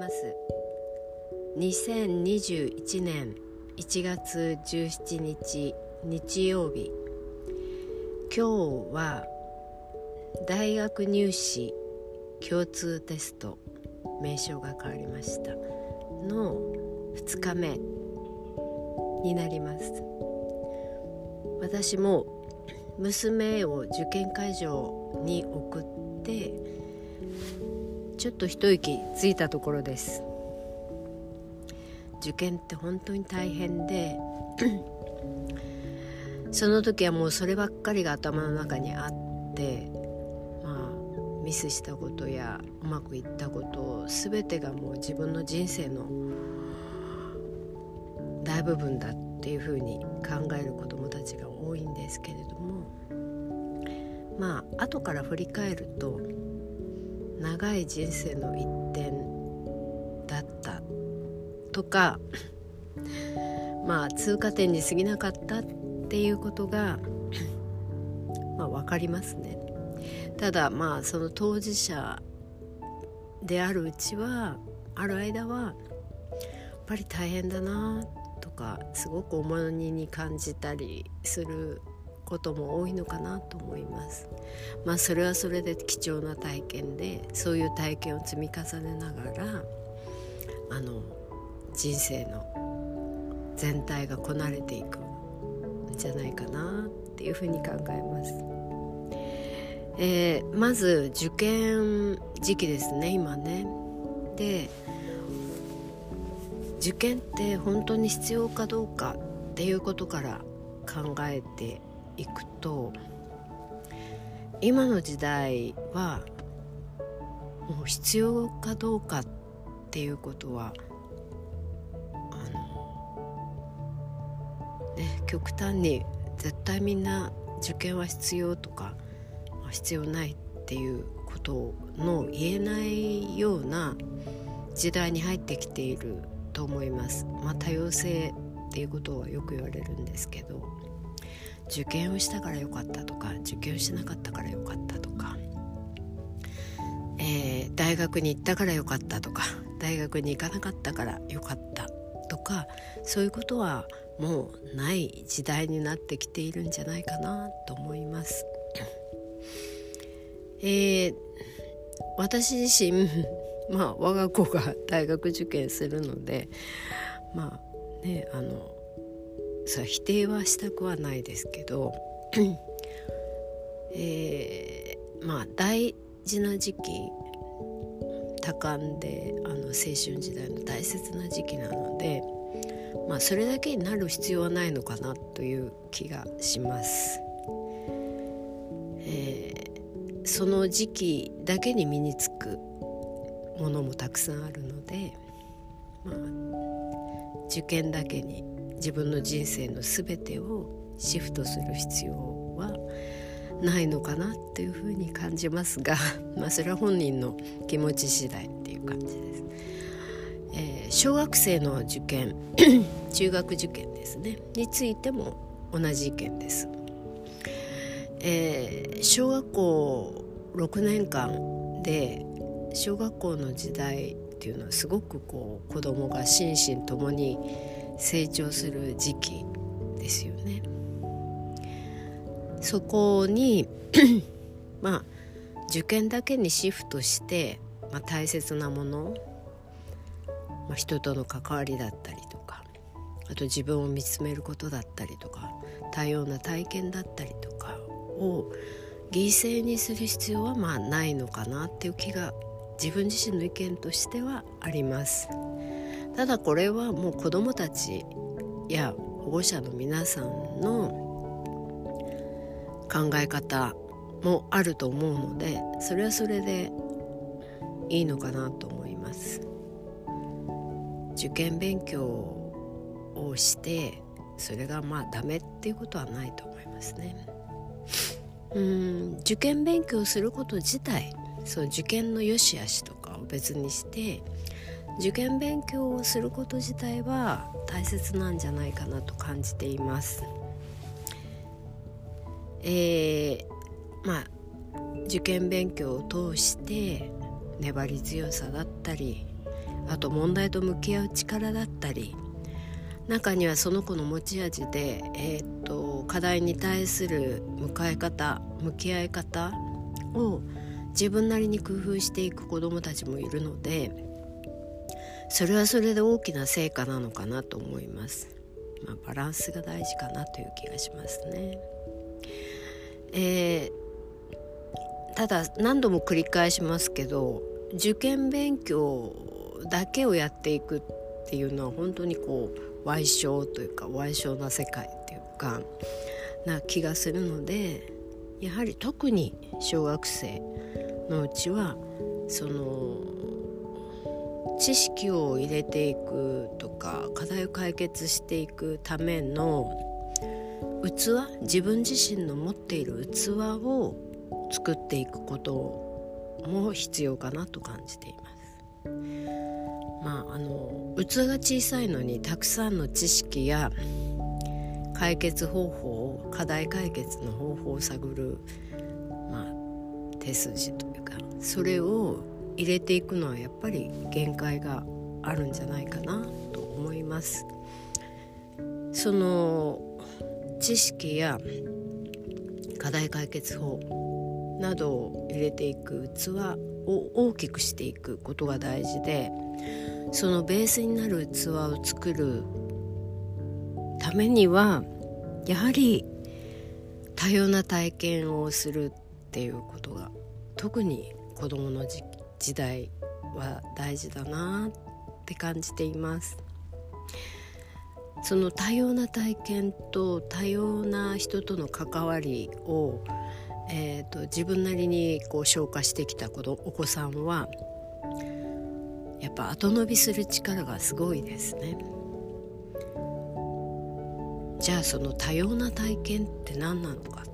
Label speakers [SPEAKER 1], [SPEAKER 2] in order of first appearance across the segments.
[SPEAKER 1] ます。2021年1月17日日曜日。今日は大学入試共通テスト名称が変わりました。の2日目になります。私も娘を受験会場に送ってちょっと一息ついたところです。受験って本当に大変で その時はもうそればっかりが頭の中にあってまあミスしたことやうまくいったこと全てがもう自分の人生の大部分だっていうふうに考える子どもたちが多いんですけれどもまあ後から振り返ると長い人生の一点だったとか まあ通過点に過ぎなかったっていうことが まあ分かりますね。ただまあその当事者であるうちはある間はやっぱり大変だなとかすごく重荷に感じたりすることも多いのかなと思いますまあそれはそれで貴重な体験でそういう体験を積み重ねながらあの人生の全体がこなれていくんじゃないかなっていうふうに考えます。えー、まず受験時期ですね今ね。で受験って本当に必要かどうかっていうことから考えていくと今の時代はもう必要かどうかっていうことはあのね極端に絶対みんな受験は必要とか必要ないっていうことの言えないような時代に入ってきていると思います。まあ、多様性っていうことはよく言われるんですけど受験をしたからよかったとか受験をしなかったからよかったとか、えー、大学に行ったからよかったとか大学に行かなかったからよかったとかそういうことはもうない時代になってきているんじゃないかなと思います。えー、私自身まあ我が子が大学受験するのでまあねあのさ否定はしたくはないですけど、えー、まあ大事な時期多感であの青春時代の大切な時期なので、まあ、それだけになる必要はないのかなという気がします。えー、その時期だけに身につくものもたくさんあるので、まあ、受験だけに自分の人生の全てをシフトする必要はないのかなっていうふうに感じますが まあそれは本人の気持ち次第っていう感じです。えー、小学生の受験 中学受験ですねについても同じ意見です。えー、小学校6年間で小学校の時代っていうのはすごくこう子供が心身ともに成長する時期ですよね。そこに まあ受験だけにシフトして、まあ、大切なもの、まあ、人との関わりだったりとかあと自分を見つめることだったりとか多様な体験だったりとかを犠牲にする必要はまあないのかなっていう気が自分自身の意見としてはあります。ただこれはもう子どもたちや保護者の皆さんの考え方もあると思うのでそれはそれでいいのかなと思います。受験勉強をしてそれがまあダメっていうことはないと思いますね。うん受験勉強すること自体そう受験の良し悪しとかを別にして受験勉強をすること自体は大切なんじゃないかなと感じています。えー、まあ受験勉強を通して粘り強さだったりあと問題と向き合う力だったり中にはその子の持ち味で、えーと、課題に対する向かい方向き合い方を自分なりに工夫していく子どもたちもいるのでそれはそれで大きな成果なのかなと思います。まあ、バランスが大事かなという気がしますね。えー、ただ何度も繰り返しますけど受験勉強だけをやっていくっていうのは本当にこう歪小というか歪小な世界っていうかな気がするのでやはり特に小学生のうちはその知識を入れていくとか課題を解決していくための器自分自身の持っている器を作っていくことも必要かなと感じています。まあ、あの器が小さいのにたくさんの知識や解決方法課題解決の方法を探る、まあ、手筋というかそれを入れていくのはやっぱり限界があるんじゃないかなと思います。その知識や課題解決法などを入れていく器を大きくしていくことが大事でそのベースになる器を作るためにはやはり多様な体験をするっていうことが特に子どもの時時代は大事だなって感じています。その多様な体験と多様な人との関わりを、えーと、自分なりにこう消化してきたお子さんはやっぱ後伸びする力がすごいですね。じゃあその多様な体験って何なのか、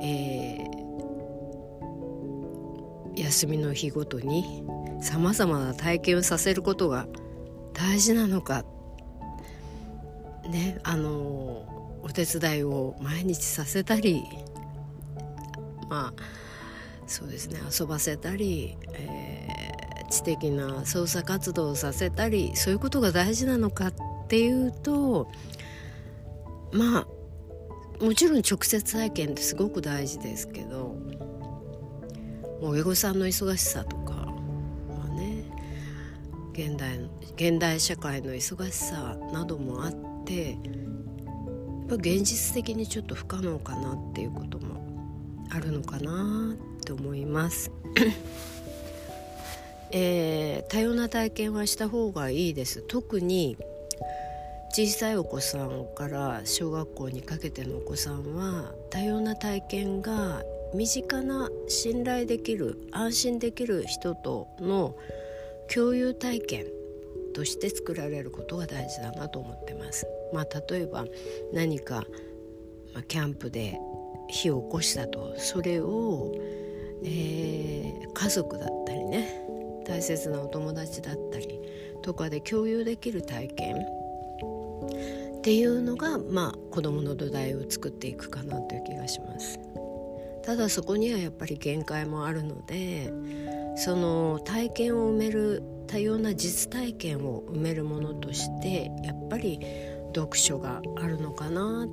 [SPEAKER 1] えー、休みの日ごとにさまざまな体験をさせることが大事なのか。ねあのお手伝いを毎日させたりまあそうですね遊ばせたり、えー知的な捜査活動をさせたりそういうことが大事なのかっていうとまあもちろん直接体験ってすごく大事ですけど親御さんの忙しさとかまあね現代現代社会の忙しさなどもあってやっぱ現実的にちょっと不可能かなっていうこともあるのかなって思います。えー、多様な体験はした方がいいです特に小さいお子さんから小学校にかけてのお子さんは多様な体験が身近な信頼できる安心できる人との共有体験として作られることが大事だなと思ってます。まあ、例えば何か、ま、キャンプで火を起こしたとそれを、えー、家族だったりね大切なお友達だったりとかで共有できる体験っていうのがまあ子どもの土台を作っていくかなという気がしますただそこにはやっぱり限界もあるのでその体験を埋める多様な実体験を埋めるものとしてやっぱり読書があるのかな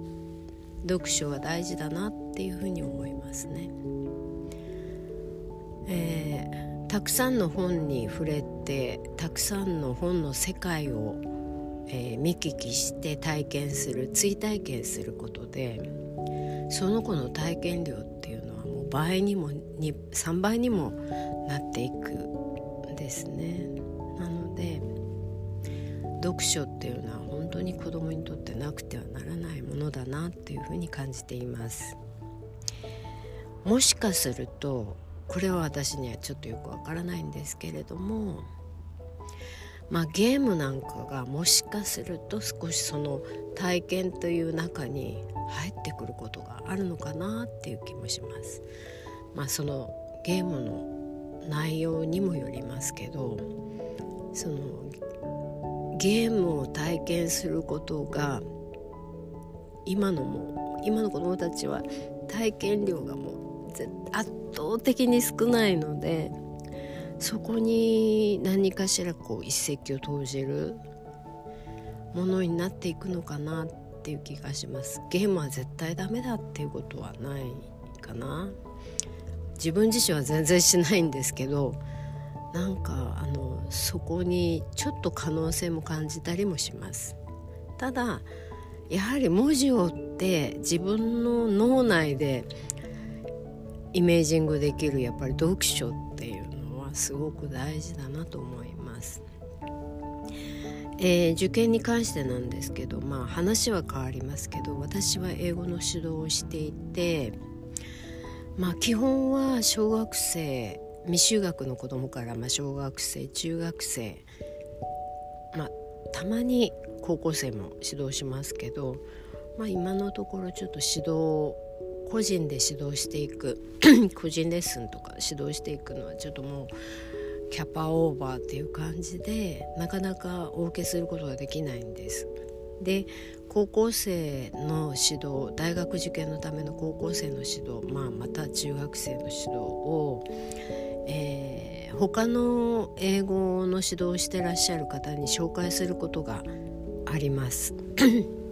[SPEAKER 1] 読書は大事だなっていうふうに思いますね。えーたくさんの本に触れてたくさんの本の世界を、えー、見聞きして体験する追体験することでその子の体験量っていうのはもう倍にも3倍にもなっていくんですね。なので読書っていうのは本当に子供にとってなくてはならないものだなっていうふうに感じています。もしかするとこれは私にはちょっとよくわからないんですけれどもまあゲームなんかがもしかすると少しその体験という中に入ってくることがあるのかなっていう気もします。まあ、そのゲームの内容にもよりますけどそのゲームを体験することが今のも今の子どもたちは体験量がもう圧倒的に少ないのでそこに何かしらこう一石を投じるものになっていくのかなっていう気がします。ゲームは絶対ダメだっていうことはないかな。自分自身は全然しないんですけどなんかあのそこにちょっと可能性も感じたりもします。ただやはり文字を追って自分の脳内でイメージングできるやっぱり読書ってすごく大事だなと思います。えー、受験に関してなんですけどまあ話は変わりますけど私は英語の指導をしていてまあ基本は小学生未就学の子供からまあ小学生中学生まあたまに高校生も指導しますけど、まあ、今のところちょっと指導個人で指導していく 個人レッスンとか指導していくのはちょっともうキャパオーバーっていう感じでなかなかお受けすることができないんです。で高校生の指導大学受験のための高校生の指導、まあ、また中学生の指導を、えー、他の英語の指導をしてらっしゃる方に紹介することがあります。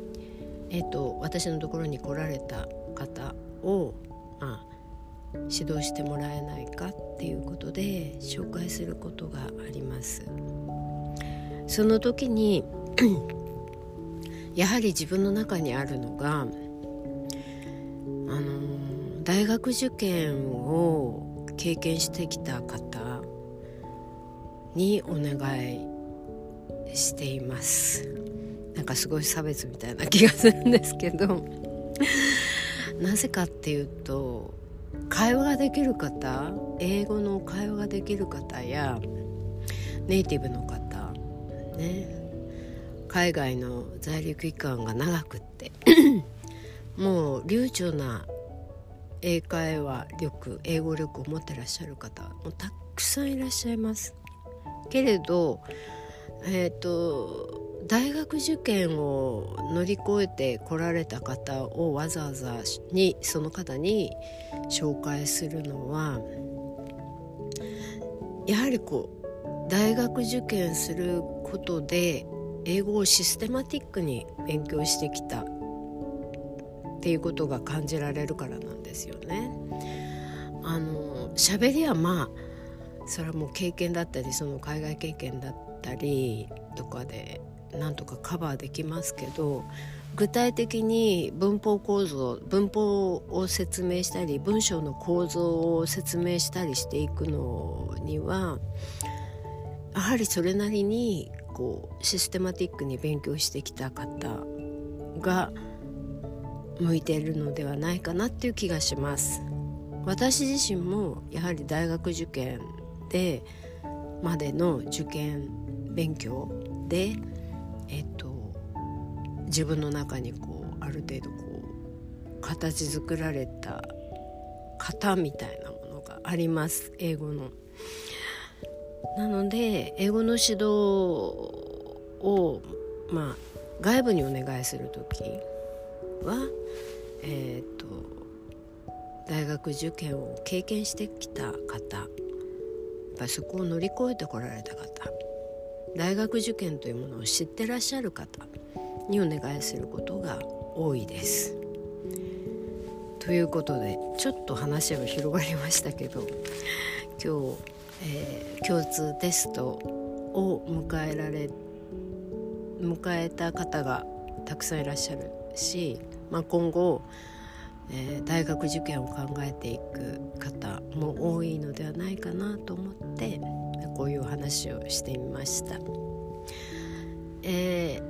[SPEAKER 1] えと私のところに来られた方を、まあ、指導してもらえないかっていうことで紹介することがあります。その時に やはり自分の中にあるのがあの大学受験を経験してきた方にお願いしています。なんかすごい差別みたいな気がするんですけど。なぜかっていうと会話ができる方英語の会話ができる方やネイティブの方ね海外の在留期間が長くって もう流暢な英会話力英語力を持ってらっしゃる方もたくさんいらっしゃいます。けれどえっ、ー、と大学受験を乗り越えて来られた方をわざわざにその方に紹介するのはやはりこう大学受験することで英語をシステマティックに勉強してきたっていうことが感じられるからなんですよね。あの喋りはまあそれはもう経験だったりその海外経験だったりとかでなんとかカバーできますけど具体的に文法構造文法を説明したり文章の構造を説明したりしていくのにはやはりそれなりにこうシステマティックに勉強してきた方が向いているのではないかなっていう気がします。私自身もやはり大学受験でまでの受験勉強でえっと自分の中にこうある程度こう形作られた型みたいなものがあります英語の。なので英語の指導をまあ外部にお願いする時はえっ、と大学受験を経験してきた方やっぱりそこを乗り越えてこられた方大学受験というものを知ってらっしゃる方にお願いすることが多いです。ということでちょっと話は広がりましたけど 今日、えー、共通テストを迎えられ迎えた方がたくさんいらっしゃるし、まあ、今後、えー、大学受験を考えていく方も多いのではないかなと思ってこういう話をしてみました。え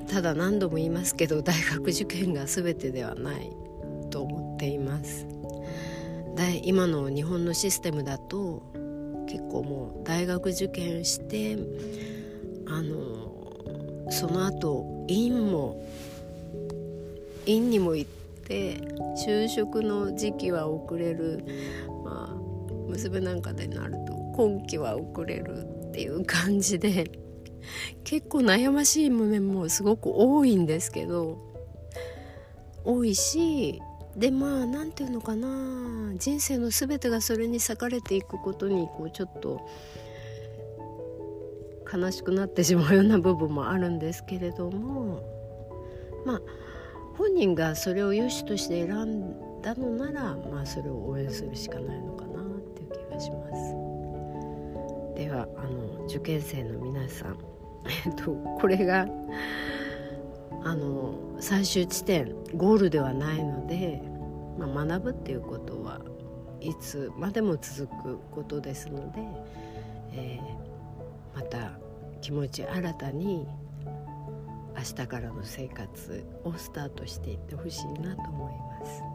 [SPEAKER 1] ー、ただ何度も言いますけど大学受験が全てではないと思っています。今の日本のシステムだと結構もう大学受験してあのその後院も院にも行って就職の時期は遅れる、まあ、娘なんかでなる今期は遅れるっていう感じで 結構悩ましい面もすごく多いんですけど多いしでまあ何て言うのかな人生の全てがそれに裂かれていくことにこうちょっと悲しくなってしまうような部分もあるんですけれどもまあ本人がそれを良しとして選んだのならまあそれを応援するしかないのかなっていう気がします。ではあの受験生の皆さん、えっと、これがあの最終地点ゴールではないので、まあ、学ぶっていうことはいつまでも続くことですので、えー、また気持ち新たに明日からの生活をスタートしていってほしいなと思います。